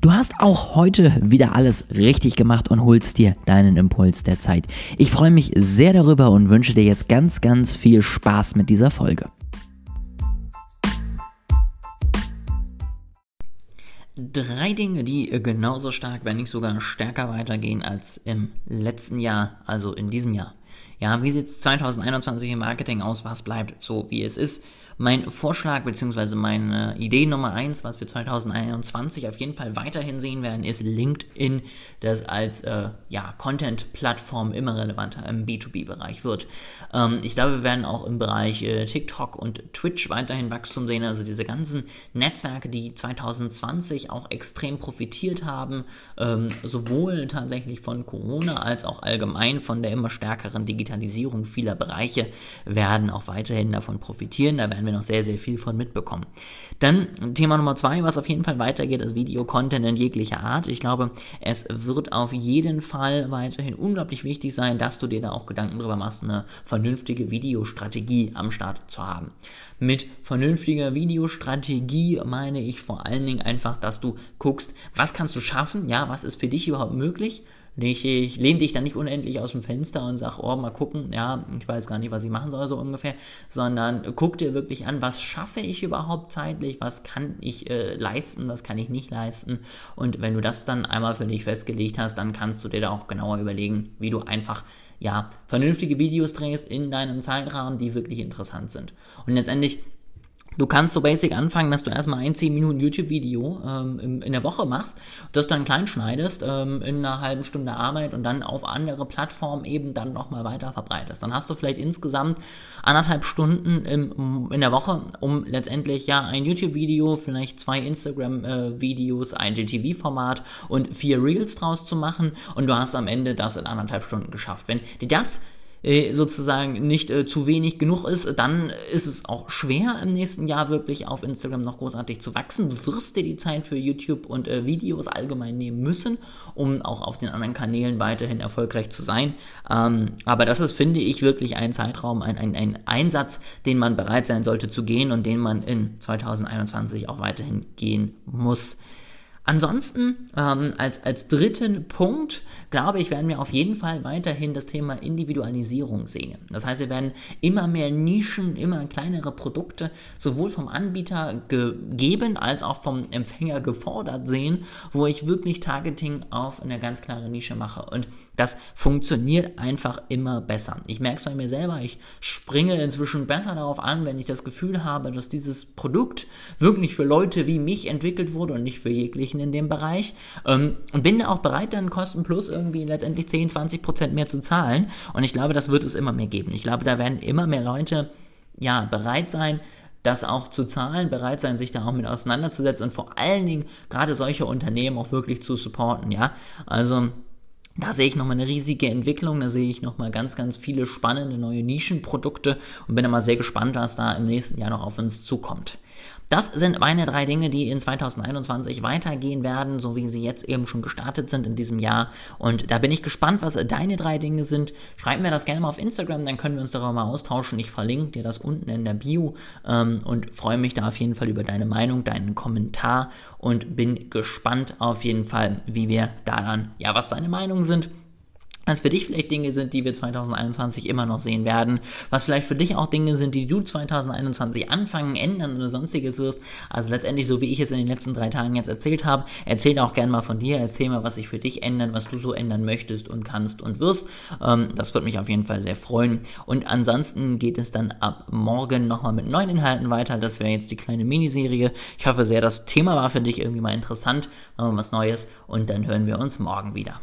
Du hast auch heute wieder alles richtig gemacht und holst dir deinen Impuls der Zeit. Ich freue mich sehr darüber und wünsche dir jetzt ganz, ganz viel Spaß mit dieser Folge. Drei Dinge, die genauso stark, wenn nicht sogar stärker weitergehen als im letzten Jahr, also in diesem Jahr. Ja, wie sieht es 2021 im Marketing aus? Was bleibt so, wie es ist? Mein Vorschlag bzw. meine Idee Nummer eins, was wir 2021 auf jeden Fall weiterhin sehen werden, ist LinkedIn, das als äh, ja, Content-Plattform immer relevanter im B2B-Bereich wird. Ähm, ich glaube, wir werden auch im Bereich äh, TikTok und Twitch weiterhin Wachstum sehen. Also diese ganzen Netzwerke, die 2020 auch extrem profitiert haben, ähm, sowohl tatsächlich von Corona als auch allgemein von der immer stärkeren Digitalisierung vieler Bereiche, werden auch weiterhin davon profitieren. Da werden wir noch sehr, sehr viel von mitbekommen. Dann Thema Nummer zwei, was auf jeden Fall weitergeht, ist Videocontent in jeglicher Art. Ich glaube, es wird auf jeden Fall weiterhin unglaublich wichtig sein, dass du dir da auch Gedanken darüber machst, eine vernünftige Videostrategie am Start zu haben. Mit vernünftiger Videostrategie meine ich vor allen Dingen einfach, dass du guckst, was kannst du schaffen, ja, was ist für dich überhaupt möglich nicht, ich lehne dich dann nicht unendlich aus dem Fenster und sag, oh, mal gucken, ja, ich weiß gar nicht, was ich machen soll, so ungefähr, sondern guck dir wirklich an, was schaffe ich überhaupt zeitlich, was kann ich äh, leisten, was kann ich nicht leisten. Und wenn du das dann einmal für dich festgelegt hast, dann kannst du dir da auch genauer überlegen, wie du einfach ja, vernünftige Videos drehst in deinem Zeitrahmen, die wirklich interessant sind. Und letztendlich Du kannst so basic anfangen, dass du erstmal ein 10 Minuten YouTube-Video ähm, in der Woche machst, das dann klein schneidest ähm, in einer halben Stunde Arbeit und dann auf andere Plattformen eben dann nochmal weiter verbreitest. Dann hast du vielleicht insgesamt anderthalb Stunden im, in der Woche, um letztendlich ja ein YouTube-Video, vielleicht zwei Instagram-Videos, ein GTV-Format und vier Reels draus zu machen und du hast am Ende das in anderthalb Stunden geschafft. Wenn dir das äh, sozusagen nicht äh, zu wenig genug ist, dann ist es auch schwer im nächsten Jahr wirklich auf Instagram noch großartig zu wachsen. Du wirst dir die Zeit für YouTube und äh, Videos allgemein nehmen müssen, um auch auf den anderen Kanälen weiterhin erfolgreich zu sein. Ähm, aber das ist, finde ich, wirklich ein Zeitraum, ein, ein, ein Einsatz, den man bereit sein sollte zu gehen und den man in 2021 auch weiterhin gehen muss. Ansonsten, ähm, als, als dritten Punkt, glaube ich, werden wir auf jeden Fall weiterhin das Thema Individualisierung sehen. Das heißt, wir werden immer mehr Nischen, immer kleinere Produkte sowohl vom Anbieter gegeben als auch vom Empfänger gefordert sehen, wo ich wirklich Targeting auf eine ganz klare Nische mache. Und das funktioniert einfach immer besser. Ich merke es bei mir selber, ich springe inzwischen besser darauf an, wenn ich das Gefühl habe, dass dieses Produkt wirklich für Leute wie mich entwickelt wurde und nicht für jeglichen Anführungsstrichen in dem Bereich ähm, und bin auch bereit, dann Kosten plus irgendwie letztendlich 10, 20 Prozent mehr zu zahlen. Und ich glaube, das wird es immer mehr geben. Ich glaube, da werden immer mehr Leute ja bereit sein, das auch zu zahlen, bereit sein, sich da auch mit auseinanderzusetzen und vor allen Dingen gerade solche Unternehmen auch wirklich zu supporten, ja. Also da sehe ich nochmal eine riesige Entwicklung, da sehe ich nochmal ganz, ganz viele spannende neue Nischenprodukte und bin immer sehr gespannt, was da im nächsten Jahr noch auf uns zukommt. Das sind meine drei Dinge, die in 2021 weitergehen werden, so wie sie jetzt eben schon gestartet sind in diesem Jahr. Und da bin ich gespannt, was deine drei Dinge sind. Schreib mir das gerne mal auf Instagram, dann können wir uns darüber mal austauschen. Ich verlinke dir das unten in der Bio ähm, und freue mich da auf jeden Fall über deine Meinung, deinen Kommentar und bin gespannt auf jeden Fall, wie wir da dann, ja, was deine Meinungen sind was für dich vielleicht Dinge sind, die wir 2021 immer noch sehen werden, was vielleicht für dich auch Dinge sind, die du 2021 anfangen, ändern oder sonstiges wirst. Also letztendlich, so wie ich es in den letzten drei Tagen jetzt erzählt habe, erzähl auch gerne mal von dir, erzähl mal, was sich für dich ändert, was du so ändern möchtest und kannst und wirst. Ähm, das würde mich auf jeden Fall sehr freuen. Und ansonsten geht es dann ab morgen nochmal mit neuen Inhalten weiter. Das wäre jetzt die kleine Miniserie. Ich hoffe sehr, das Thema war für dich irgendwie mal interessant, mal was Neues und dann hören wir uns morgen wieder.